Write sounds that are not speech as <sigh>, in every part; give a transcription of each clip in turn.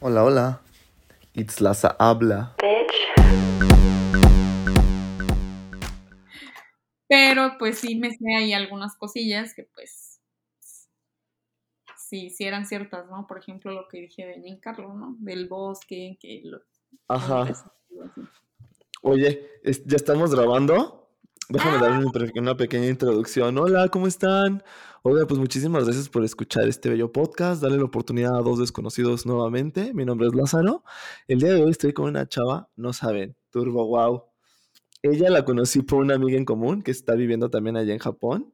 Hola, hola. It's Laza habla. Pero pues sí me sé ahí algunas cosillas que pues sí, sí eran ciertas, ¿no? Por ejemplo, lo que dije de Giancarlo, ¿no? Del bosque, que lo... Ajá. Oye, ¿ya estamos grabando? Déjame dar una pequeña introducción. Hola, ¿cómo están? Oiga, pues muchísimas gracias por escuchar este bello podcast. Dale la oportunidad a dos desconocidos nuevamente. Mi nombre es Lázaro. El día de hoy estoy con una chava, no saben, turbo wow. Ella la conocí por una amiga en común que está viviendo también allá en Japón.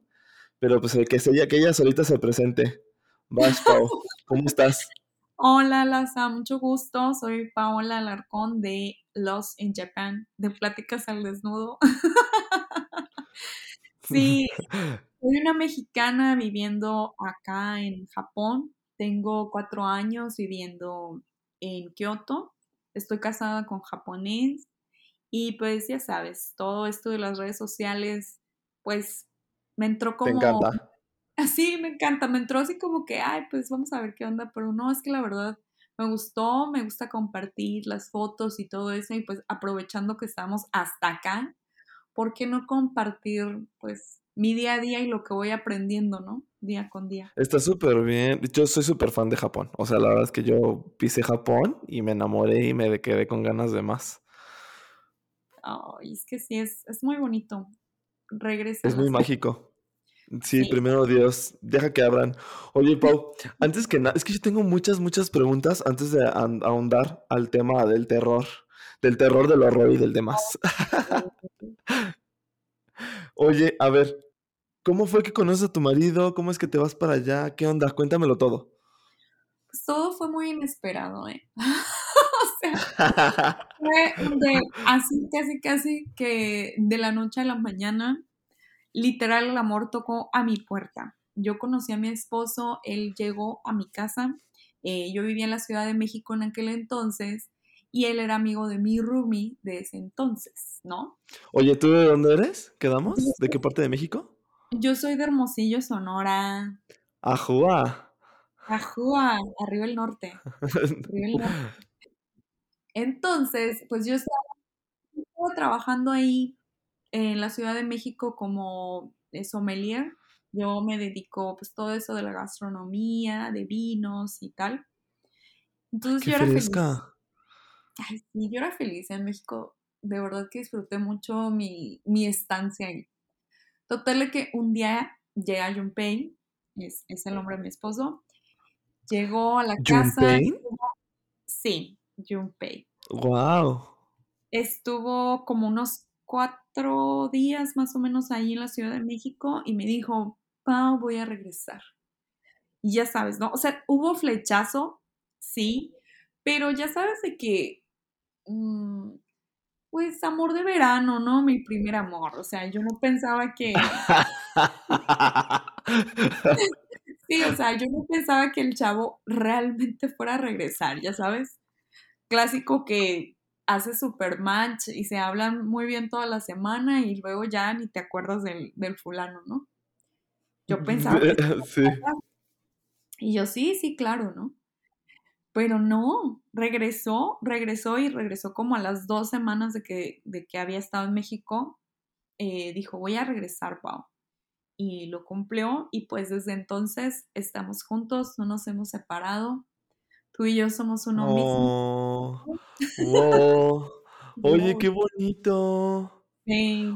Pero pues el que ella, que ella solita se presente. Vas, Pau. <laughs> ¿Cómo estás? Hola, Laza, mucho gusto. Soy Paola Alarcón de Los in Japan, de Pláticas al Desnudo. <laughs> sí, <laughs> soy una mexicana viviendo acá en Japón. Tengo cuatro años viviendo en Kioto. Estoy casada con japonés y pues ya sabes, todo esto de las redes sociales, pues me entró como... Me encanta. <laughs> Así, me encanta, me entró así como que, ay, pues vamos a ver qué onda, pero no, es que la verdad me gustó, me gusta compartir las fotos y todo eso y pues aprovechando que estamos hasta acá, ¿por qué no compartir pues mi día a día y lo que voy aprendiendo, ¿no? Día con día. Está súper bien. Yo soy súper fan de Japón. O sea, la verdad es que yo pisé Japón y me enamoré y me quedé con ganas de más. Ay, es que sí, es, es muy bonito. Regresa. Es muy mágico. Sí, primero Dios, deja que abran. Oye, <laughs> Pau, antes que nada, es que yo tengo muchas, muchas preguntas antes de ahondar al tema del terror, del terror, del horror y del demás. <laughs> Oye, a ver, ¿cómo fue que conoces a tu marido? ¿Cómo es que te vas para allá? ¿Qué onda? Cuéntamelo todo. Pues todo fue muy inesperado, ¿eh? <laughs> <laughs> fue de así, casi, casi que de la noche a la mañana, literal el amor tocó a mi puerta. Yo conocí a mi esposo, él llegó a mi casa, eh, yo vivía en la Ciudad de México en aquel entonces y él era amigo de mi roomie de ese entonces, ¿no? Oye, ¿tú de dónde eres? ¿Quedamos? ¿De qué parte de México? Yo soy de Hermosillo, Sonora. Ajúa. Ajúa, arriba el norte. Arriba el norte. Entonces, pues yo estaba, trabajando ahí en la Ciudad de México como eh, sommelier. Yo me dedico pues todo eso de la gastronomía, de vinos y tal. Entonces yo era feliz. Ay, sí, yo era feliz en México. De verdad que disfruté mucho mi, estancia ahí. Total que un día llega Junpei, es, es el nombre de mi esposo, llegó a la casa. Sí, Junpei. Wow. Estuvo como unos cuatro días más o menos ahí en la Ciudad de México y me dijo, Pau, voy a regresar. Y ya sabes, ¿no? O sea, hubo flechazo, sí, pero ya sabes de que, mm, pues, amor de verano, ¿no? Mi primer amor. O sea, yo no pensaba que... sí, o sea, yo no pensaba que el chavo realmente fuera a regresar, ya sabes clásico que hace super match y se hablan muy bien toda la semana y luego ya ni te acuerdas del, fulano, ¿no? Yo pensaba que... <laughs> sí. Y yo sí, sí, claro, ¿no? Pero no, regresó, regresó y regresó como a las dos semanas de que, de que había estado en México. Eh, dijo, voy a regresar, Pau. Y lo cumplió y pues desde entonces estamos juntos, no nos hemos separado. Tú y yo somos uno mismo. Oh, <laughs> Oye, qué bonito.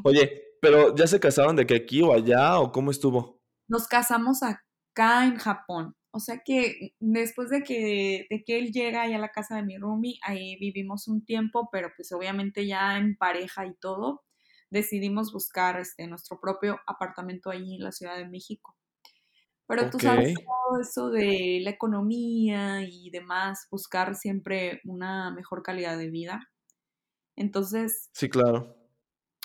Oye, pero ¿ya se casaron de que aquí o allá o cómo estuvo? Nos casamos acá en Japón. O sea que después de que, de que él llega allá a la casa de mi roomie, ahí vivimos un tiempo, pero pues obviamente ya en pareja y todo, decidimos buscar este, nuestro propio apartamento ahí en la Ciudad de México. Pero tú sabes todo eso de la economía y demás, buscar siempre una mejor calidad de vida. Entonces. Sí, claro.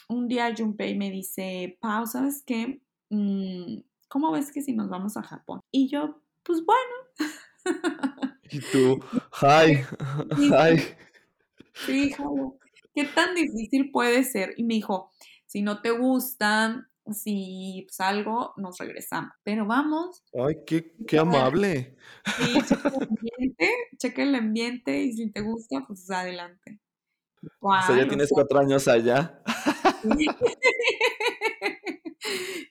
Un día Junpei me dice, Pau, ¿sabes qué? Mm, ¿Cómo ves que si nos vamos a Japón? Y yo, pues bueno. Y tú, hi, <laughs> hi. Sí, ¿qué tan difícil puede ser? Y me dijo, si no te gusta, si salgo, nos regresamos. Pero vamos. Ay, qué, qué amable. Sí, checa el ambiente, checa el ambiente y si te gusta, pues adelante. o sea, ya tienes cuatro años allá. <laughs>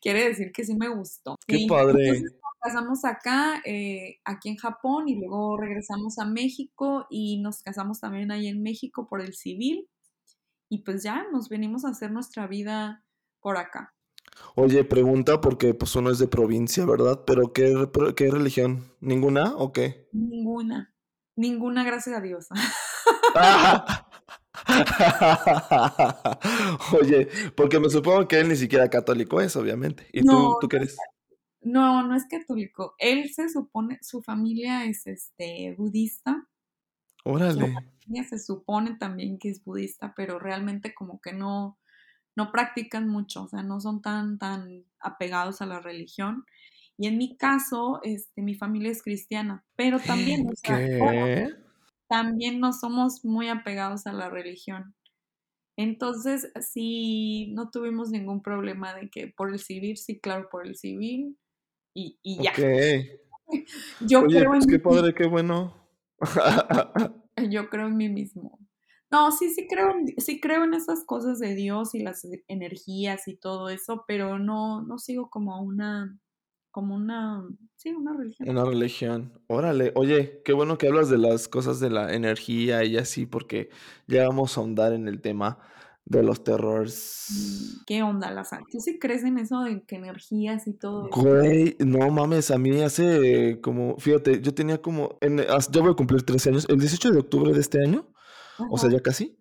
Quiere decir que sí me gustó. Qué padre. Entonces nos casamos acá, eh, aquí en Japón, y luego regresamos a México y nos casamos también ahí en México por el civil. Y pues ya nos venimos a hacer nuestra vida por acá. Oye, pregunta porque pues uno es de provincia, ¿verdad? Pero ¿qué, qué religión? ¿Ninguna o qué? Ninguna. Ninguna, gracias a Dios. <laughs> Oye, porque me supongo que él ni siquiera católico es, obviamente. ¿Y tú, tú qué eres? No, no es católico. Él se supone, su familia es este budista. Órale. Su se supone también que es budista, pero realmente como que no, no practican mucho, o sea, no son tan, tan apegados a la religión. Y en mi caso, este, mi familia es cristiana, pero también, o sea, también no somos muy apegados a la religión. Entonces, sí, no tuvimos ningún problema de que por el civil, sí, claro, por el civil, y, y ya. <laughs> Yo Oye, creo pues qué padre, qué bueno. <laughs> Yo creo en mí mismo. No, sí, sí creo, sí creo en esas cosas de Dios y las energías y todo eso, pero no, no sigo como una, como una, sí, una religión. Una religión. Órale, oye, qué bueno que hablas de las cosas de la energía y así, porque ya vamos a ahondar en el tema de los terrores. Mm, ¿Qué onda, Laza? ¿Tú sí crees en eso de que energías y todo? Güey, no mames, a mí hace como, fíjate, yo tenía como, en, yo voy a cumplir 13 años, el 18 de octubre de este año, o sea, ya casi.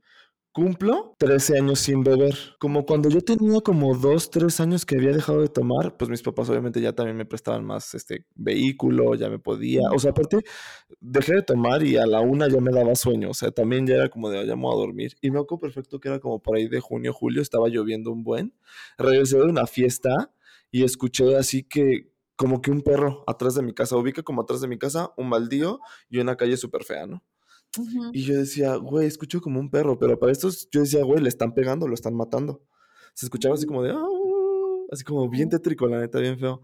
Cumplo 13 años sin beber. Como cuando yo tenía como 2, 3 años que había dejado de tomar, pues mis papás obviamente ya también me prestaban más este vehículo, ya me podía. O sea, aparte, dejé de tomar y a la una ya me daba sueño. O sea, también ya era como de, ya me a dormir. Y me acuerdo perfecto que era como por ahí de junio, julio, estaba lloviendo un buen. Regresé de una fiesta y escuché así que como que un perro atrás de mi casa, ubica como atrás de mi casa, un baldío y una calle súper fea, ¿no? Y yo decía, güey, escucho como un perro, pero para estos yo decía, güey, le están pegando, lo están matando. Se escuchaba así como de, ah", así como bien tétrico, la neta, bien feo.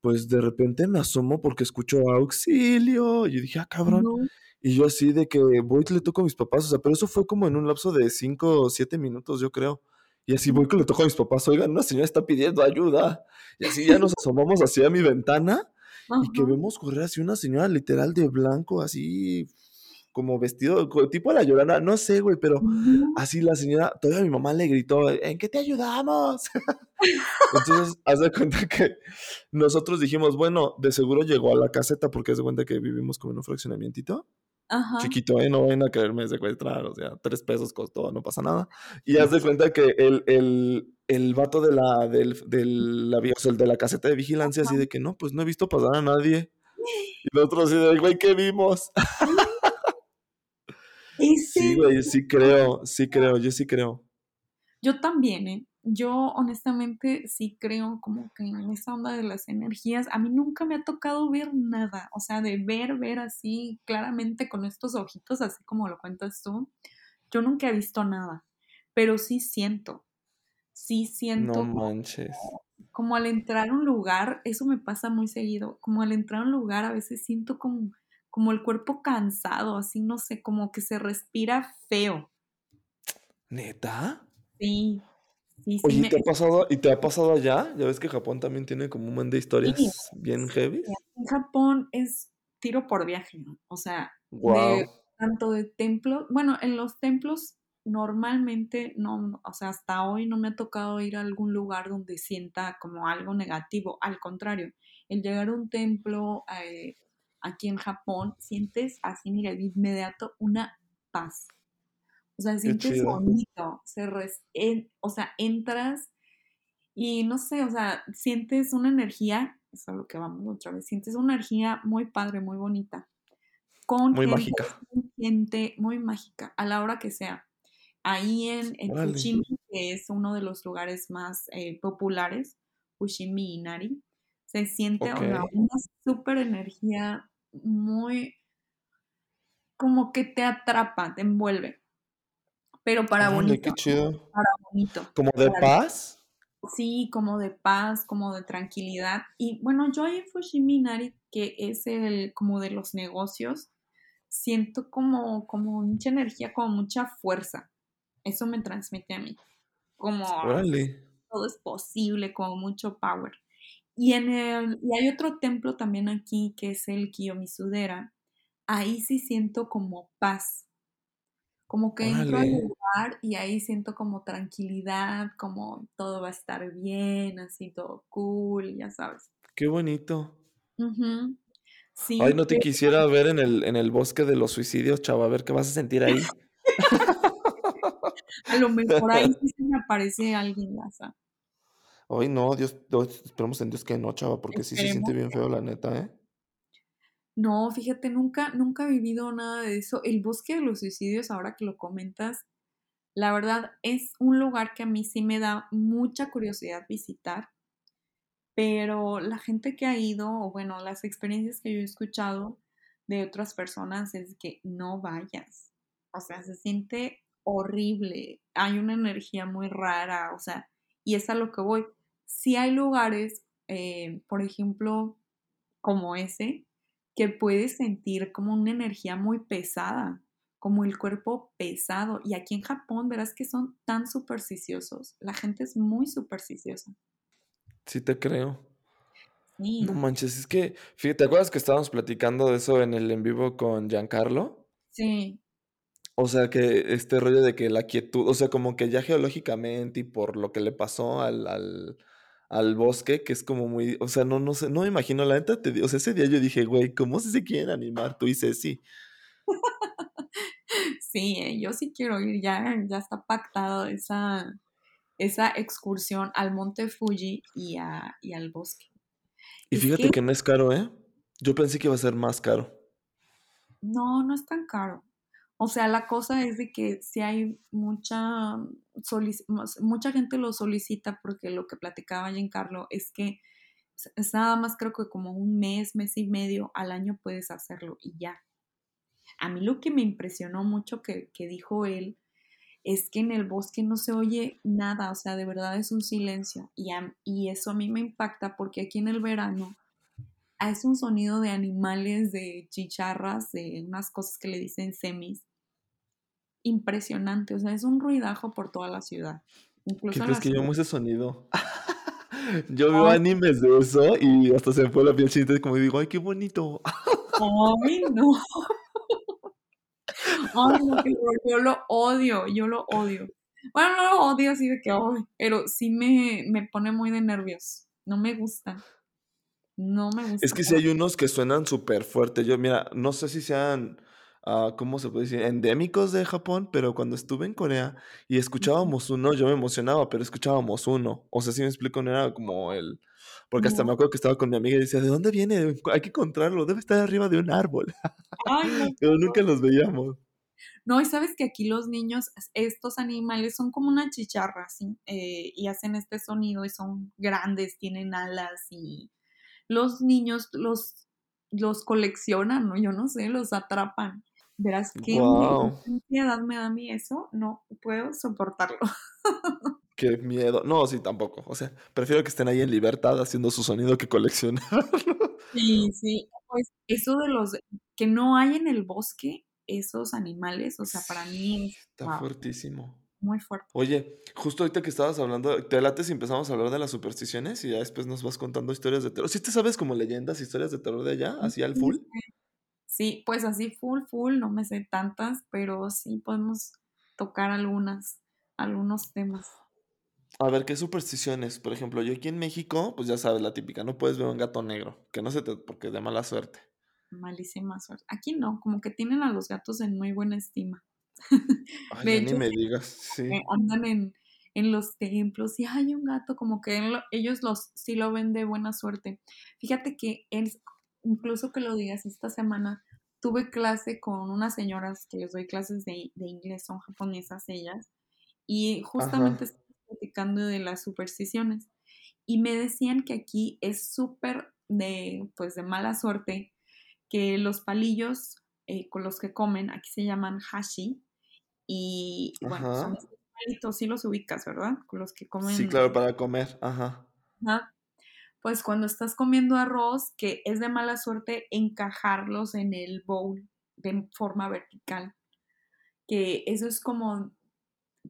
Pues de repente me asomo porque escucho auxilio. Y yo dije, ah, cabrón. Y yo así de que voy y le toco a mis papás, o sea, pero eso fue como en un lapso de 5 o 7 minutos, yo creo. Y así voy que le toco a mis papás, oigan, una señora está pidiendo ayuda. Y así ya nos asomamos hacia mi ventana y que vemos correr así una señora literal de blanco, así como vestido, tipo la llorana, no sé, güey, pero así la señora, todavía mi mamá le gritó, ¿en qué te ayudamos? <laughs> Entonces, haz de cuenta que nosotros dijimos, bueno, de seguro llegó a la caseta, porque haz de cuenta que vivimos como en un fraccionamiento chiquito, ¿eh? No ven a quererme secuestrar, o sea, tres pesos costó, no pasa nada. Y haz de cuenta que el, el, el vato de la, del, del, la, el de la caseta de vigilancia, así de que no, pues no he visto pasar a nadie. Y nosotros así de, güey, ¿qué vimos? <laughs> Sí, güey, sí creo, sí creo, yo sí creo. Yo también, ¿eh? Yo honestamente sí creo como que en esa onda de las energías, a mí nunca me ha tocado ver nada, o sea, de ver, ver así claramente con estos ojitos, así como lo cuentas tú, yo nunca he visto nada, pero sí siento, sí siento. No manches. como al entrar a un lugar, eso me pasa muy seguido, como al entrar a un lugar a veces siento como como el cuerpo cansado, así no sé, como que se respira feo. ¿Neta? Sí. Sí, sí Oye, ¿te ha pasado, ¿y te ha pasado allá? Ya ves que Japón también tiene como un montón de historias bien heavy. En Japón es tiro por viaje, ¿no? O sea, tanto de templos, bueno, en los templos normalmente no, o sea, hasta hoy no me ha tocado ir a algún lugar donde sienta como algo negativo, al contrario, el llegar a un templo, eh, aquí en Japón, sientes así, mira, de inmediato una paz. O sea, sientes bonito, se o sea, entras y no sé, o sea, sientes una energía, eso es lo que vamos otra vez, sientes una energía muy padre, muy bonita. Con muy mágica. Gente muy mágica, a la hora que sea. Ahí en, en Fushimi, que es uno de los lugares más eh, populares, Fushimi Inari, se siente una super energía muy como que te atrapa, te envuelve. Pero para bonito. Qué chido. Para bonito. ¿Como de paz? Sí, como de paz, como de tranquilidad. Y bueno, yo en Fushiminari, que es el como de los negocios, siento como, como mucha energía, como mucha fuerza. Eso me transmite a mí. Como todo es posible, como mucho power. Y, en el, y hay otro templo también aquí que es el Kiyomisudera. Ahí sí siento como paz. Como que entro al lugar y ahí siento como tranquilidad, como todo va a estar bien, así todo cool, ya sabes. Qué bonito. sí, Ay, no te quisiera ver en el, en el bosque de los suicidios, chava, a ver qué vas a sentir ahí. <laughs> a lo mejor ahí <laughs> sí se me aparece alguien, Laza. Ay, no, Dios, esperemos en Dios que no, chava, porque sí se siente bien feo, la neta, ¿eh? No, fíjate, nunca, nunca he vivido nada de eso. El bosque de los suicidios, ahora que lo comentas, la verdad es un lugar que a mí sí me da mucha curiosidad visitar, pero la gente que ha ido, o bueno, las experiencias que yo he escuchado de otras personas es que no vayas. O sea, se siente horrible, hay una energía muy rara, o sea, y es a lo que voy. Si hay lugares, eh, por ejemplo, como ese, que puedes sentir como una energía muy pesada, como el cuerpo pesado. Y aquí en Japón verás que son tan supersticiosos. La gente es muy supersticiosa. Sí, te creo. Sí. No manches, es que, fíjate, ¿te acuerdas que estábamos platicando de eso en el en vivo con Giancarlo? Sí. O sea, que este rollo de que la quietud, o sea, como que ya geológicamente y por lo que le pasó al, al al bosque, que es como muy, o sea, no, no sé, no me imagino, la neta, te, o sea, ese día yo dije, güey, ¿cómo se quieren animar tú y Ceci? <laughs> sí, eh, yo sí quiero ir, ya, ya está pactado esa, esa excursión al monte Fuji y, a, y al bosque. Y fíjate que no es caro, ¿eh? Yo pensé que iba a ser más caro. No, no es tan caro. O sea, la cosa es de que si hay mucha, mucha gente lo solicita porque lo que platicaba Giancarlo es que es nada más creo que como un mes, mes y medio al año puedes hacerlo y ya. A mí lo que me impresionó mucho que, dijo él es que en el bosque no se oye nada, o sea, de verdad es un silencio y, y eso a mí me impacta porque aquí en el verano es un sonido de animales, de chicharras, de unas cosas que le dicen semis. Impresionante, o sea, es un ruidajo por toda la ciudad. ¿Qué crees que yo amo ese sonido? <laughs> yo veo animes de eso y hasta se me fue la piel y como digo, ay, qué bonito. ay, no. <laughs> Ay, no, yo lo odio, yo lo odio. Bueno, no lo odio así de que, ay, pero sí me, me pone muy de nervios. No me gusta. No me gusta. Es que si hay unos que suenan súper fuerte. Yo, mira, no sé si sean, uh, ¿cómo se puede decir? Endémicos de Japón, pero cuando estuve en Corea y escuchábamos uno, yo me emocionaba, pero escuchábamos uno. O sea, si me explico, no era como el... Porque hasta me acuerdo que estaba con mi amiga y decía, ¿de dónde viene? Hay que encontrarlo, debe estar arriba de un árbol. <laughs> pero nunca los veíamos. No, y sabes que aquí los niños, estos animales son como una chicharra, ¿sí? Eh, y hacen este sonido y son grandes, tienen alas y los niños los, los coleccionan, ¿no? Yo no sé, los atrapan. Verás qué ansiedad me da a mí eso, no puedo soportarlo. <laughs> Qué miedo. No, sí, tampoco. O sea, prefiero que estén ahí en libertad haciendo su sonido que coleccionarlo. <laughs> Sí, sí. Pues eso de los que no hay en el bosque, esos animales, o sea, para mí Está fuertísimo muy fuerte. Oye, justo ahorita que estabas hablando, te late si empezamos a hablar de las supersticiones y ya después nos vas contando historias de terror. ¿Sí te sabes como leyendas, historias de terror de allá, así al full? Sí, pues así full, full, no me sé tantas, pero sí podemos tocar algunas, algunos temas. A ver, ¿qué supersticiones? Por ejemplo, yo aquí en México, pues ya sabes, la típica, no puedes ver un gato negro, que no se te, porque de mala suerte. Malísima suerte. Aquí no, como que tienen a los gatos en muy buena estima. <laughs> Ay, ni me digas, sí. Eh, andan en, en, los templos y hay un gato, como que ellos los, sí lo ven de buena suerte. Fíjate que él, incluso que lo digas, esta semana tuve clase con unas señoras que les doy clases de, de inglés, son japonesas ellas, y justamente platicando de las supersticiones. Y me decían que aquí es súper de, pues, de mala suerte que los palillos eh, con los que comen, aquí se llaman hashi, y bueno, son animalitos, sí los ubicas, ¿verdad? Con los que comen. Sí, claro, para comer, ajá. Ajá. Pues cuando estás comiendo arroz, que es de mala suerte encajarlos en el bowl de forma vertical. Que eso es como,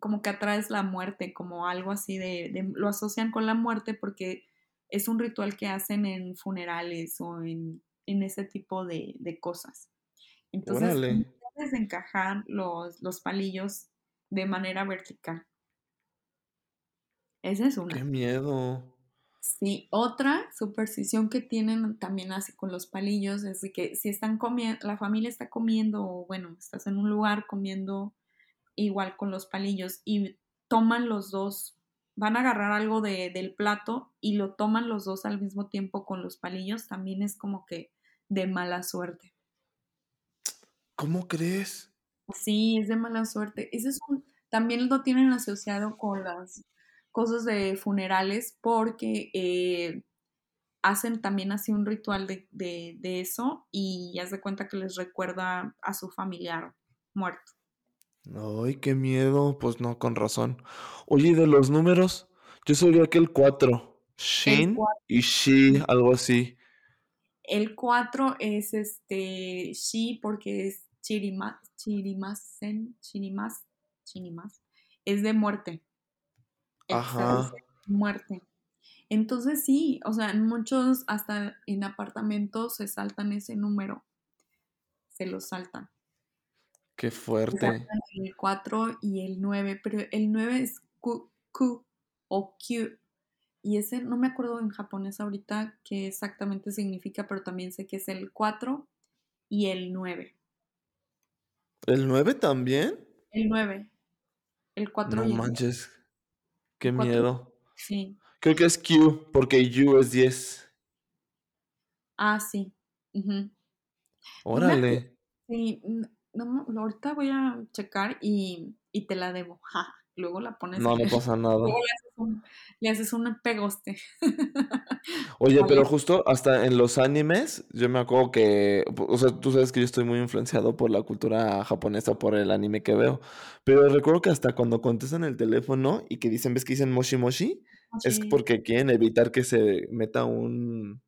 como que atraes la muerte, como algo así de, de lo asocian con la muerte porque es un ritual que hacen en funerales o en, en ese tipo de, de cosas. Entonces, Órale. Debes de encajar los, los palillos de manera vertical. Esa es Qué una. miedo. Sí, otra superstición que tienen también así con los palillos es de que si están comiendo, la familia está comiendo, o bueno, estás en un lugar comiendo igual con los palillos y toman los dos, van a agarrar algo de, del plato y lo toman los dos al mismo tiempo con los palillos, también es como que de mala suerte. ¿Cómo crees? Sí, es de mala suerte. Ese es un- también lo tienen asociado con las cosas de funerales porque eh, hacen también así un ritual de, de, de eso y ya se cuenta que les recuerda a su familiar muerto. Ay, qué miedo. Pues no, con razón. Oye, ¿y de los números? Yo sabía que el 4. El Shin 4, y Shi, algo así. el 4 es este Shi porque es Chirima, Chirimasen, Chirimas, Chirimas, es de muerte. Ajá. muerte. Entonces sí, o sea, en muchos, hasta en apartamentos se saltan ese número, se lo saltan. Qué fuerte. el 4 y el 9, pero el 9 es Q, Q o Q. Y ese no me acuerdo en japonés ahorita qué exactamente significa, pero también sé que es el 4 y el 9. ¿El 9 también? El 9, el 4 No y el 9. manches. Qué El 4, miedo. sí. Creo que es Q, porque U es 10. Ah, sí. me acuerdo. Órale. Sí, no, ahorita voy a checar y, y te la debo. Ja, <laughs> luego la pones No, no pasa <laughs> Luego nada. le haces un, le haces un pegoste. <laughs> Oye, pero justo hasta en los animes, yo me acuerdo que, o sea, tú sabes que yo estoy muy influenciado por la cultura japonesa, por el anime que veo, pero recuerdo que hasta cuando contestan el teléfono y que dicen, ¿ves que dicen moshi moshi? Es sí, porque quieren evitar que se meta un,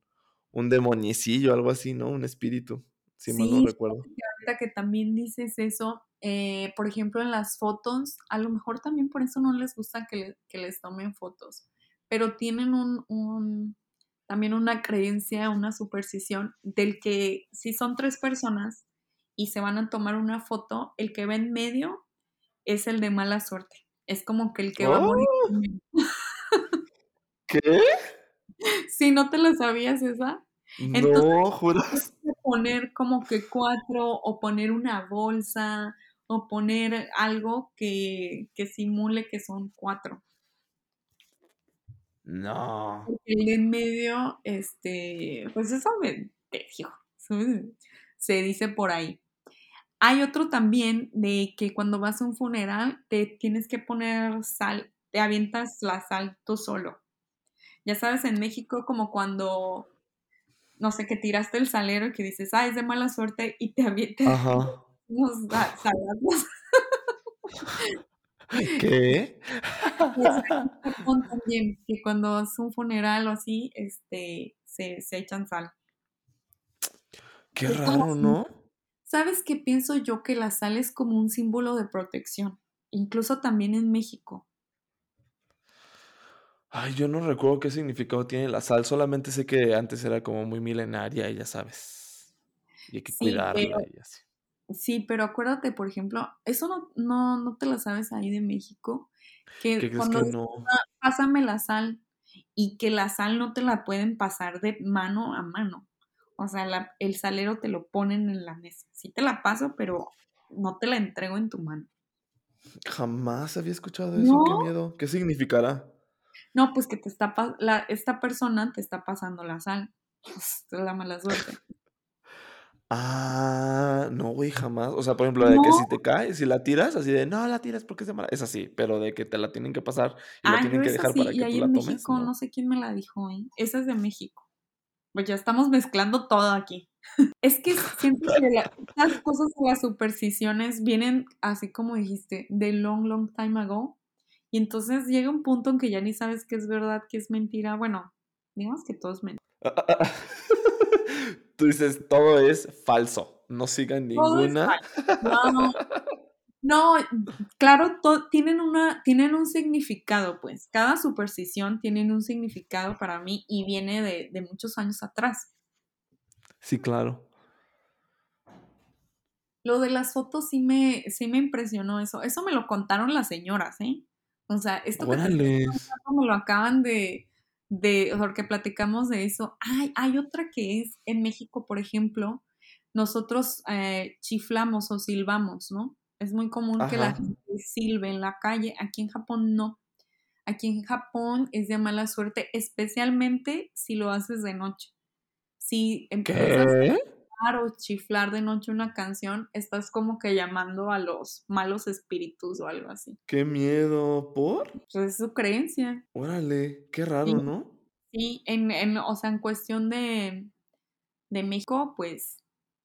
un demoniecillo, algo así, ¿no? Un espíritu, si mal no sí, recuerdo. ahorita que también dices eso, eh, por ejemplo, en las fotos, a lo mejor también por eso no les gusta que, le- que les tomen fotos, pero tienen un, un, también una creencia, una superstición del que si son tres personas y se van a tomar una foto, el que va en medio es el de mala suerte. Es como que el que va a morir ¡Oh! ¿Qué? <laughs> Si no te lo sabías esa. Entonces, No, ¿juras? poner como que cuatro o poner una bolsa o poner algo que, que simule que son cuatro. No. El de en medio, este, pues eso me te digo, se dice por ahí. Hay otro también de que cuando vas a un funeral te tienes que poner sal, te avientas la sal tú solo. Ya sabes, en México como cuando, no sé, que tiraste el salero y que dices, ah, es de mala suerte y te avientas Ajá. Sa- salazos. <laughs> ¿Qué? También, que cuando es un funeral o así, este, se, se echan sal. Qué raro, ¿no? ¿Sabes qué pienso yo? Que la sal es como un símbolo de protección, incluso también en México. Ay, yo no recuerdo qué significado tiene la sal, solamente sé que antes era como muy milenaria y ya sabes. Y hay que Sí, cuidarla pero, y así. Sí, pero acuérdate, por ejemplo, eso no, no, no te lo sabes ahí de México, ¿Qué que crees cuando que no? "Ah, pásame la sal y que la sal no te la pueden pasar de mano a mano. O sea, la- el salero te lo ponen en la mesa. Sí te la paso, pero no te la entrego en tu mano. Jamás había escuchado eso, qué miedo. ¿Qué significará? no, pues que te está la, esta persona te está pasando la sal. Pues, es la mala suerte. Ah, no, güey, jamás. O sea, por ejemplo, de que si te caes, si la tiras, así de, no la tiras porque es de mala. Es así, pero de que te la tienen que pasar y la ah, yo tienen que dejar sí, para y que ahí tú en la tomes, México, no no. sé quién me la dijo, ¿eh? Esa es de México. Pues ya estamos mezclando todo aquí. Es que siento que la- estas cosas de las supersticiones vienen, así como dijiste, de long, long time ago. Y entonces llega un punto en que ya ni sabes qué es verdad, qué es mentira. Bueno, digamos que todo es mentira. <laughs> Tú dices, todo es falso. No sigan ninguna. No, no, claro, tienen, una, tienen un significado, pues. Cada superstición tiene un significado para mí y viene de, de muchos años atrás. Sí, claro. Lo de las fotos sí me, sí me impresionó eso. Eso me lo contaron las señoras, ¿eh? O sea, esto que me lo acaban de, de, porque platicamos de eso. Ay, hay otra que es en México, por ejemplo, nosotros eh, chiflamos o silbamos, ¿no? Es muy común que la gente silbe en la calle. Aquí en Japón no. Aquí en Japón es de mala suerte, especialmente si lo haces de noche. Si empiezas a o chiflar de noche una canción, estás como que llamando a los malos espíritus o algo así. Qué miedo, ¿por? Pues es su creencia. Órale, qué raro, ¿no? Sí, en, en, o sea, en cuestión de, de México, pues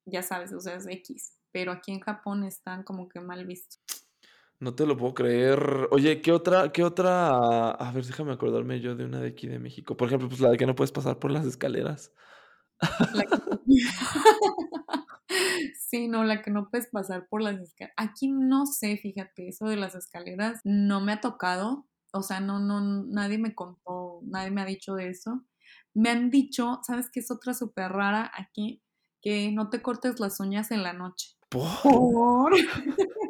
ya sabes, o sea, es X. Pero aquí en Japón están como que mal vistos. No te lo puedo creer. Oye, ¿qué otra, qué otra? A ver, déjame acordarme yo de una de aquí de México. Por ejemplo, pues la de que no puedes pasar por las escaleras. <laughs> sí, no, la que no puedes pasar por las escaleras. Aquí no sé, fíjate, eso de las escaleras no me ha tocado. O sea, no, no, nadie me contó, nadie me ha dicho de eso. Me han dicho, ¿sabes qué es otra súper rara aquí? Que no te cortes las uñas en la noche. ¿Por? <laughs>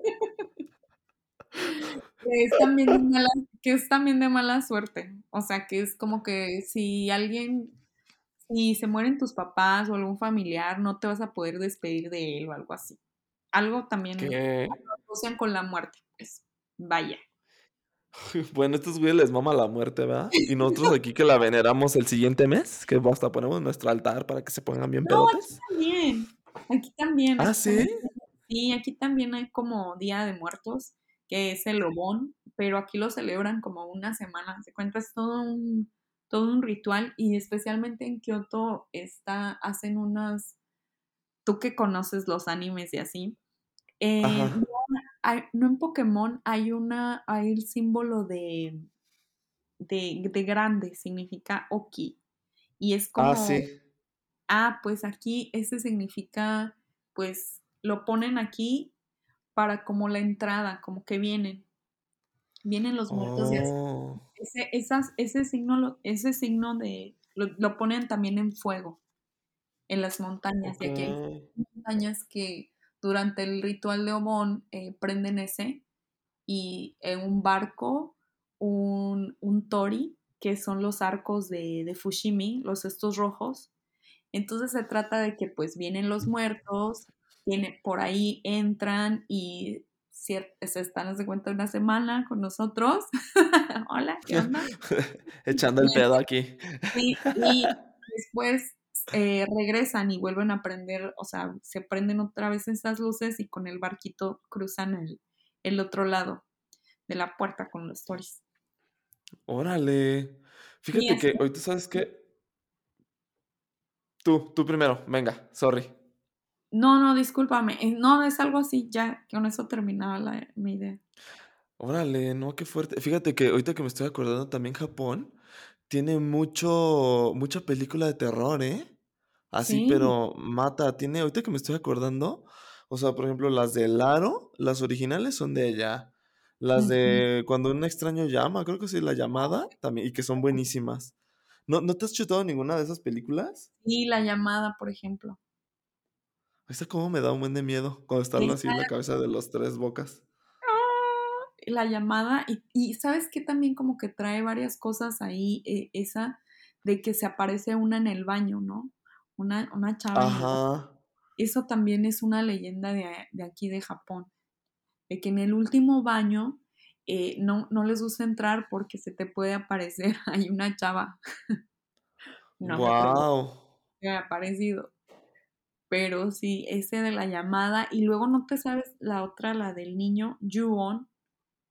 que, es también de mala, que es también de mala suerte. O sea, que es como que si alguien, si se mueren tus papás o algún familiar, no te vas a poder despedir de él o algo así. Algo también que asocian con la muerte, pues vaya. <laughs> Bueno, estos güeyes les mama la muerte, ¿verdad? Y nosotros aquí que la veneramos el siguiente mes, que hasta ponemos nuestro altar para que se pongan bien no, Aquí también. Aquí también. ¿Ah, sí? Sí, aquí también hay como Día de Muertos, que es el Obón, pero aquí lo celebran como una semana. Se cuenta, es todo un, todo un ritual y especialmente en Kioto está, hacen unas, tú que conoces los animes y así, eh, no, en Pokémon hay una, hay el símbolo de, de, de grande, significa Oki. Y es ah, como. Ah, sí. Ah, pues aquí ese significa, pues lo ponen aquí para como la entrada, como que vienen. Vienen los muertos y oh. ese, esas, ese signo, ese signo de, lo, ponen también en fuego en las montañas. Y aquí hay montañas que durante el ritual de Obon eh, prenden ese y en un barco un, un, tori, que son los arcos de, de Fushimi, los estos rojos. Entonces se trata de que pues vienen los muertos, por ahí entran y se están, de cuenta, una semana con nosotros. <laughs> Hola, ¿qué onda? <laughs> Echando el pedo aquí. y <laughs> después eh, regresan y vuelven a prender, o sea, se prenden otra vez estas luces y con el barquito cruzan el, el otro lado de la puerta con los stories. Órale. Fíjate que hoy tú sabes que... Tú, tú primero, venga, sorry. No, no, discúlpame. Eh, no, es algo así, ya, con eso terminaba la, mi idea. Órale, no, qué fuerte. Fíjate que ahorita que me estoy acordando también Japón tiene mucho, mucha película de terror, ¿eh? Así, pero mata. Tiene, ahorita que me estoy acordando, o sea, por ejemplo, las de Laro, las originales son de ella. Las de Cuando un extraño llama, creo que sí, La llamada, también, y que son buenísimas. ¿No, ¿No te has chutado ninguna de esas películas? Sí, La llamada, por ejemplo. Esa como me da un buen de miedo cuando está así en la cabeza de los tres bocas. ¡Ah! La llamada, y, y sabes que también como que trae varias cosas ahí, eh, esa de que se aparece una en el baño, ¿no? una, una chava. Eso también es una leyenda de, aquí de Japón, de que en el último baño eh, no, no les gusta entrar porque se te puede aparecer <laughs> ahí una chava. <laughs> no wow. me ha aparecido. Pero sí, ese de la llamada. Y luego no te sabes la otra, la del niño, Yuon.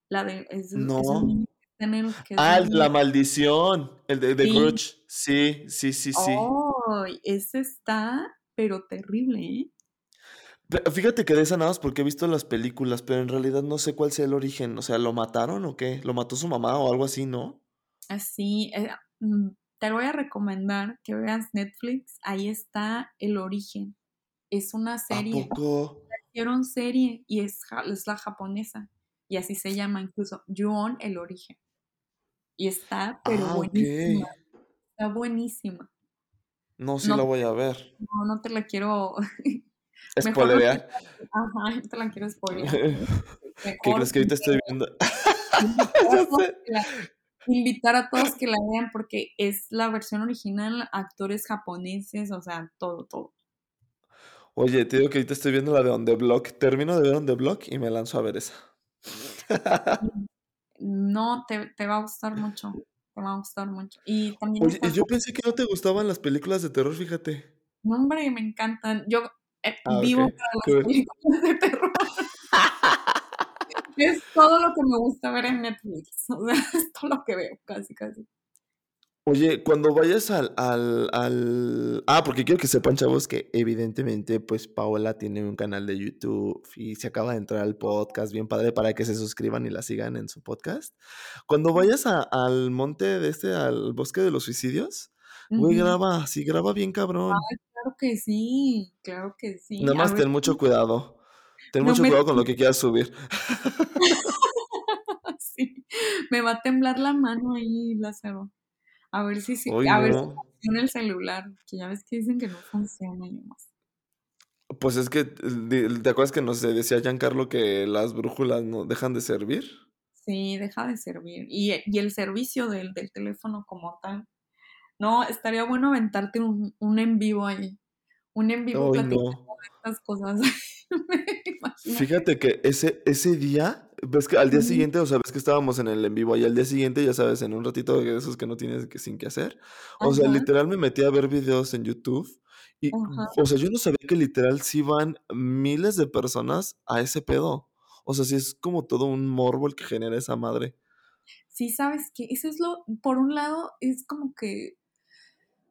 La de. no. ah, la maldición. El de, de Sí, sí, sí, sí. Oh, ese está, pero terrible, ¿eh? Fíjate que de esa nada más porque he visto las películas, pero en realidad no sé cuál sea el origen. O sea, ¿lo mataron o qué? ¿Lo mató su mamá o algo así, no? Así, eh, mm, te voy a recomendar que veas Netflix. Ahí está el origen. Es una serie. ¿A poco? Hicieron serie y es, es la japonesa. Y así se llama incluso. Yuon, el origen. Y está, pero ah, buenísima. Está buenísima. No, sí la voy a ver. No, no te la quiero <laughs> Spoilerear. Ajá, te la quiero spoilear. <laughs> ¿Qué crees que ahorita estoy viendo? <laughs> Invitar a todos que la vean porque es la versión original, actores japoneses, o sea, todo, todo. Oye, te digo que ahorita estoy viendo la de On The Block. Termino de ver On The Block y me lanzo a ver esa. No, te, te va a gustar mucho. Te va a gustar mucho. Y también. Oye, yo pensé que no te gustaban las películas de terror, fíjate. No, hombre, me encantan. Yo eh, ah, vivo para las películas de terror. <laughs> es todo lo que me gusta ver en Netflix. <laughs> O sea, es todo lo que veo, casi, casi. Oye, cuando vayas al, al, al... Ah, porque quiero que sepan, chavos, que evidentemente, pues Paola tiene un canal de YouTube y se acaba de entrar al podcast, bien padre, para que se suscriban y la sigan en su podcast. Cuando vayas al monte de este, al bosque de los suicidios, güey, graba, sí, graba bien cabrón. Claro que sí, claro que sí. Nada más ten mucho cuidado. Ten mucho cuidado con lo que quieras subir. <laughs> sí, me va a temblar la mano ahí, Lázaro. A ver si, a ver si funciona el celular, que ya ves que dicen que no funciona y más. Pues es que, ¿te acuerdas que nos decía Giancarlo que las brújulas no dejan de servir? Sí, deja de servir. Y, y el servicio del, del teléfono como tal no, estaría bueno aventarte un, un en vivo ahí. Un en vivo platicando estas cosas. <laughs> Fíjate que ese, ese día, ves que al día siguiente, o sea, ves que estábamos en el en vivo y al día siguiente, ya sabes, en un ratito de esos que no tienes que, sin que hacer. O sea, literal me metí a ver videos en YouTube y, o sea, yo no sabía que literal sí van miles de personas a ese pedo. O sea, sí es como todo un morbo el que genera esa madre. Sí, sabes que eso es lo, por un lado, es como que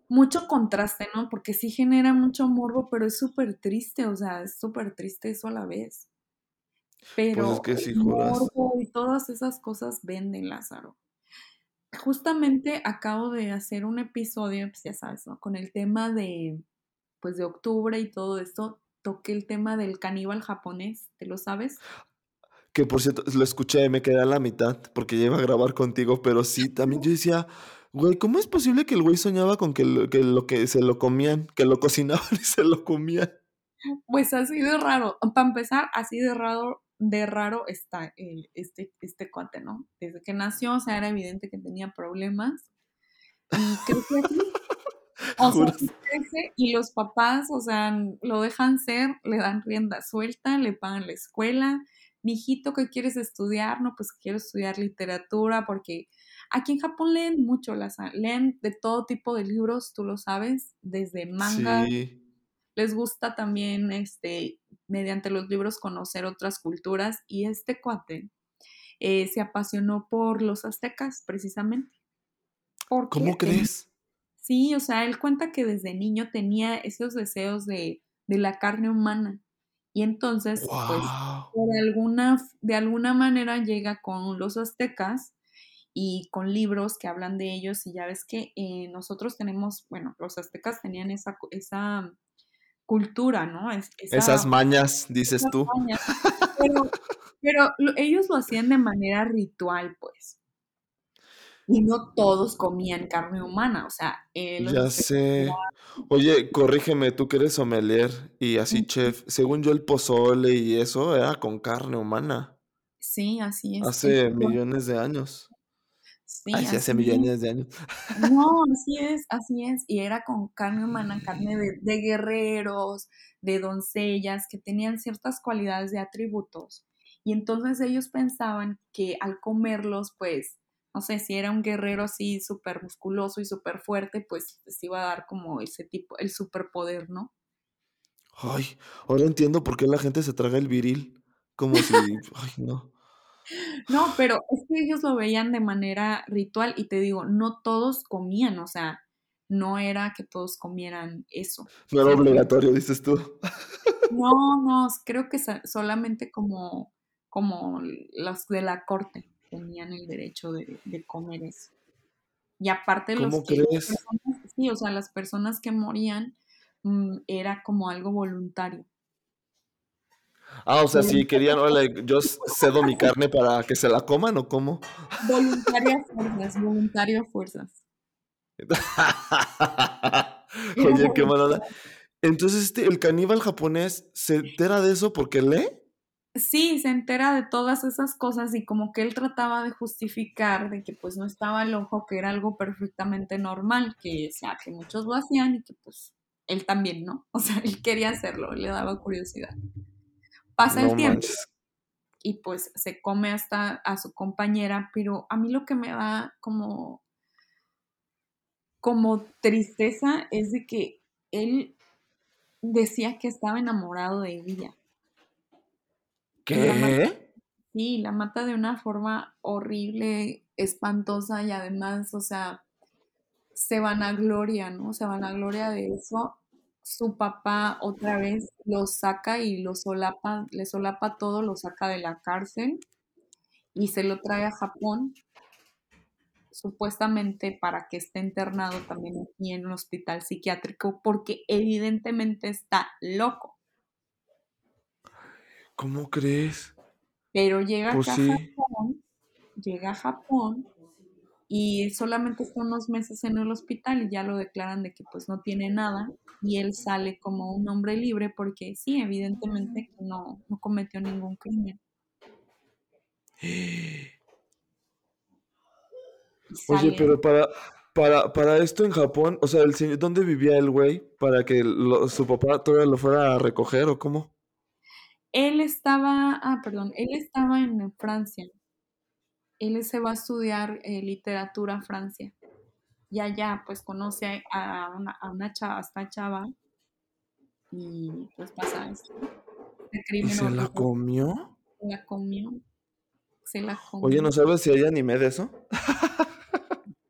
mucho contraste, ¿no? Porque sí genera mucho morbo, pero es súper triste, o sea, es súper triste eso a la vez. Pues pero el morbo y todas esas cosas venden, Lázaro. Justamente acabo de hacer un episodio, pues ya sabes, ¿no? Con el tema de, pues de octubre y todo esto, toqué el tema del caníbal japonés, ¿te lo sabes? Que por cierto, lo escuché, me quedé a la mitad porque ya iba a grabar contigo, pero sí, también yo decía, Güey, ¿cómo es posible que el güey soñaba con que lo, que lo que se lo comían, que lo cocinaban <laughs> y se lo comían? Pues así de raro. Para empezar, así de raro, de raro está este, este cuate, ¿no? Desde que nació, o sea, era evidente que tenía problemas. Y crece así. <laughs> O sea, crece y los papás, o sea, lo dejan ser, le dan rienda suelta, le pagan la escuela. Mijito, ¿qué quieres estudiar? No, pues quiero estudiar literatura porque Aquí en Japón leen mucho, las, leen de todo tipo de libros, tú lo sabes, desde manga. Les gusta también, este, mediante los libros, conocer otras culturas. Y este cuate eh, se apasionó por los aztecas, precisamente. ¿Cómo crees? Sí, o sea, él cuenta que desde niño tenía esos deseos de, de la carne humana. Y entonces, pues, por alguna, de alguna manera llega con los aztecas y con libros que hablan de ellos y ya ves que eh, nosotros tenemos, bueno, los aztecas tenían esa, esa cultura, ¿no? Esas mañas, dices tú. <laughs> Pero, ellos lo hacían de manera ritual, pues. Y no todos comían carne humana, o sea... ya sé. Oye, corrígeme, tú que eres sommelier y así chef. Según yo, el pozole y eso era con carne humana. Sí, así es. Hace millones de años. Sí, hace millones de años. <laughs> No, así es, así es. Y era con carne humana, carne de, guerreros, de doncellas, que tenían ciertas cualidades de atributos. Y entonces ellos pensaban que al comerlos, pues, no sé, si era un guerrero así súper musculoso y súper fuerte, pues se iba a dar como ese tipo, el superpoder, ¿no? Ay, ahora entiendo por qué la gente se traga el viril. Como si, ay, no. No, pero es que ellos lo veían de manera ritual y te digo, no todos comían, o sea, no era que todos comieran eso. No era obligatorio, dices tú. No, no, creo que solamente como, como los de la corte tenían el derecho de, comer eso. Y aparte los ¿Cómo crees? sí, o sea, las personas que morían mm, era como algo voluntario. Ah, o sea, si querían, hola, yo cedo mi carne para que se la coman o cómo. Voluntaria fuerzas, voluntario fuerzas. <laughs> Oye, qué mala. Entonces, este, el caníbal japonés se entera de eso porque lee. Sí, se entera de todas esas cosas y como que él trataba de justificar de que pues no estaba el ojo, que era algo perfectamente normal, que o sea, que muchos lo hacían y que pues él también, ¿no? <laughs> O sea, él quería hacerlo, le daba curiosidad. Pasa el tiempo y pues se come hasta a su compañera, pero a mí lo que me da como como tristeza es de que él decía que estaba enamorado de ella. ¿Qué? sí, la mata de una forma horrible, espantosa y además, o sea, se van a gloria, ¿no? Se van a gloria de eso. Su papá otra vez lo saca y lo solapa, le solapa todo, lo saca de la cárcel y se lo trae a Japón supuestamente para que esté internado también aquí en un hospital psiquiátrico porque evidentemente está loco. ¿Cómo crees? Pero llega pues a Japón, llega a Japón y solamente está unos meses en el hospital y ya lo declaran de que pues no tiene nada y él sale como un hombre libre porque sí, evidentemente no, no cometió ningún crimen. Oye, pero para, para, para esto en Japón, o sea, el señor, ¿dónde vivía el güey? ¿Para que su papá todavía lo fuera a recoger o cómo? Él estaba, ah, perdón, él estaba en Francia. Él se va a estudiar eh, literatura a Francia. Y allá, pues, conoce a una, a una chava, a esta chava, y pues pasa esto. ¿Y se la comió? Se la comió. Se la comió. Oye, ¿no sabes si hay anime de eso?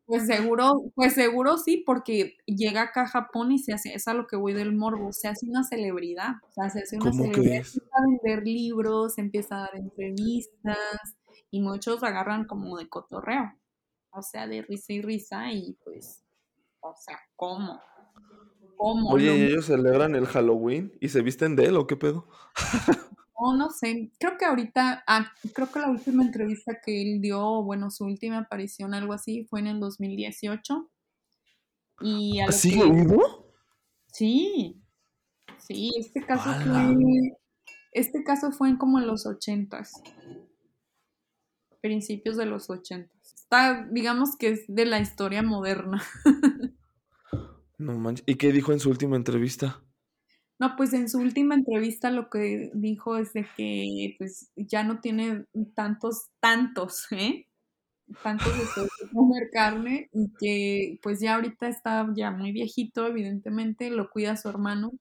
Pues seguro, pues seguro sí, porque llega acá a Japón y se hace, es a lo que voy del morbo, se hace una celebridad, o sea, se hace una celebridad, empieza a vender libros, empieza a dar entrevistas y muchos agarran como de cotorreo, o sea, de risa y risa y pues, o sea, ¿cómo? ¿Cómo? Oye, ellos celebran el Halloween y se visten de él o qué pedo? No, no sé. Creo que ahorita, ah, creo que la última entrevista que él dio, bueno, su última aparición, algo así, fue en el 2018. Y a ¿Sigue vivo? Sí, sí, este caso fue, este caso fue en como en los ochentas, principios de los ochentas. Está, digamos que es de la historia moderna. <laughs> no manches. ¿Y qué dijo en su última entrevista? No, pues en su última entrevista lo que dijo es de que pues ya no tiene tantos, tantos, ¿eh? Tantos de comer carne y que pues ya ahorita está ya muy viejito, evidentemente, lo cuida su hermano,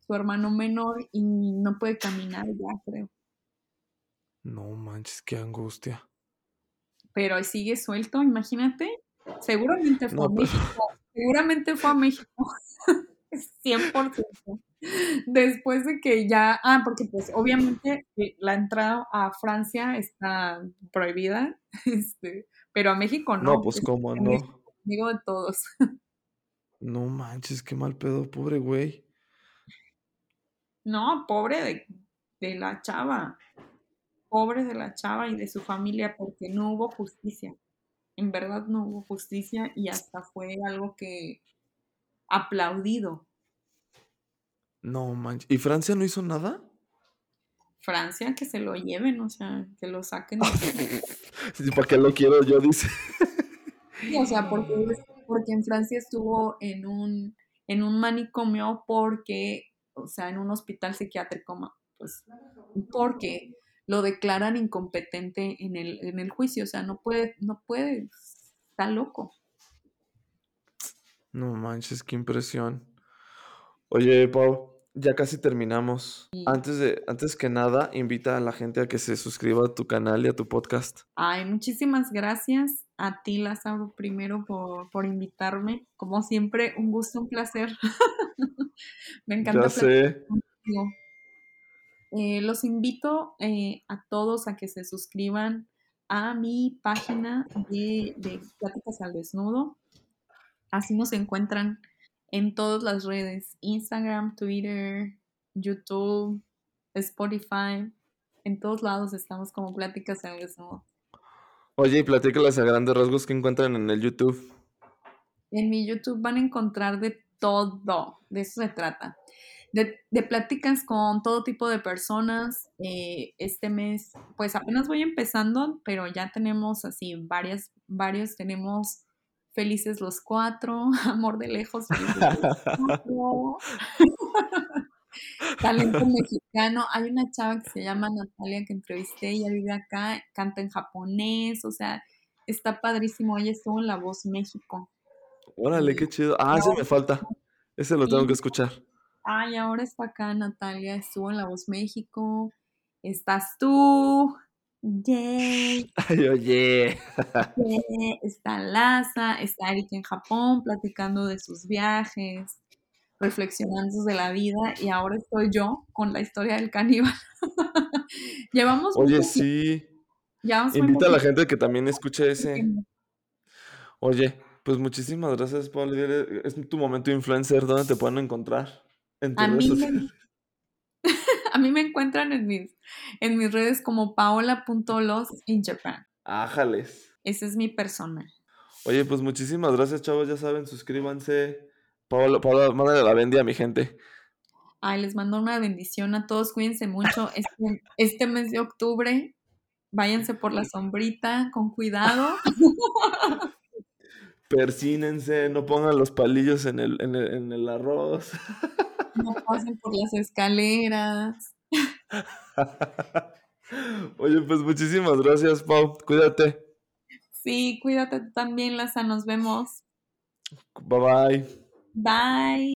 su hermano menor y no puede caminar ya, creo. No manches, qué angustia. Pero ahí sigue suelto, imagínate. Seguramente fue a México. Seguramente fue a México. <laughs> 100%. Después de que ya, ah, porque pues obviamente eh, la entrada a Francia está prohibida, <laughs> este, pero a México no. No, pues cómo no. Amigo de todos. <laughs> No manches, qué mal pedo, pobre güey. No, pobre de, de la chava. Pobre de la chava y de su familia porque no hubo justicia. En verdad no hubo justicia y hasta fue algo que aplaudido no manches. ¿Y Francia no hizo nada? Francia, que se lo lleven, o sea, que lo saquen. <laughs> sí, ¿para qué lo quiero yo? Dice. sí, o sea, porque, porque en Francia estuvo en un, en un manicomio porque, o sea, en un hospital psiquiátrico, pues, porque lo declaran incompetente en el, en el juicio, o sea, no puede, no puede, está loco. No manches, qué impresión. Oye, Pau, ya casi terminamos. Antes de, antes que nada, invita a la gente a que se suscriba a tu canal y a tu podcast. Ay, muchísimas gracias a ti, Lázaro, primero por, por invitarme. Como siempre, un gusto, un placer. <laughs> Me encanta. Ya sé. Eh, los invito eh, a todos a que se suscriban a mi página de, de Pláticas al Desnudo. Así nos encuentran en todas las redes, Instagram, Twitter, YouTube, Spotify. En todos lados estamos como Pláticas al Desnudo. Oye, y platícalas a grandes rasgos que encuentran en el YouTube. En mi YouTube van a encontrar de todo, de eso se trata de, pláticas con todo tipo de personas. Eh, este mes, pues apenas voy empezando, pero ya tenemos así varias, varios, tenemos Felices los Cuatro, <laughs> Amor de Lejos, <laughs> Talento mexicano. Hay una chava que se llama Natalia que entrevisté, ella vive acá, canta en japonés, o sea, está padrísimo. Ella estuvo en La Voz México. Órale, qué chido. Ah, ese me falta. Ese lo tengo que escuchar. Ay, ahora está acá Natalia, estuvo en La Voz México. Estás tú. Yay. <laughs> Ay, oye. Está Laza, está Erika en Japón platicando de sus viajes, reflexionando de la vida y ahora estoy yo con la historia del caníbal. <laughs> Llevamos Oye, sí. Invita a la gente que también escuche ese. Oye, pues muchísimas gracias, Paul. Es tu momento influencer. ¿Dónde te pueden encontrar? A, mí me, <laughs> <laughs> a mí me encuentran en mis, en mis redes como paola.los in Japan. Ájales. Ese es mi persona. Oye, pues muchísimas gracias, chavos. Ya saben, suscríbanse. Paola, Paola mándale la bendiga a mi gente. Ay, les mando una bendición a todos. Cuídense mucho <laughs> este, este mes de octubre. Váyanse por la sombrita con cuidado. Persínense, no pongan los palillos en el, en el, en el arroz. No pasen por las escaleras. <laughs> Oye, pues muchísimas gracias, Pau. Cuídate. Sí, cuídate también, Laza. Nos vemos. Bye bye. Bye.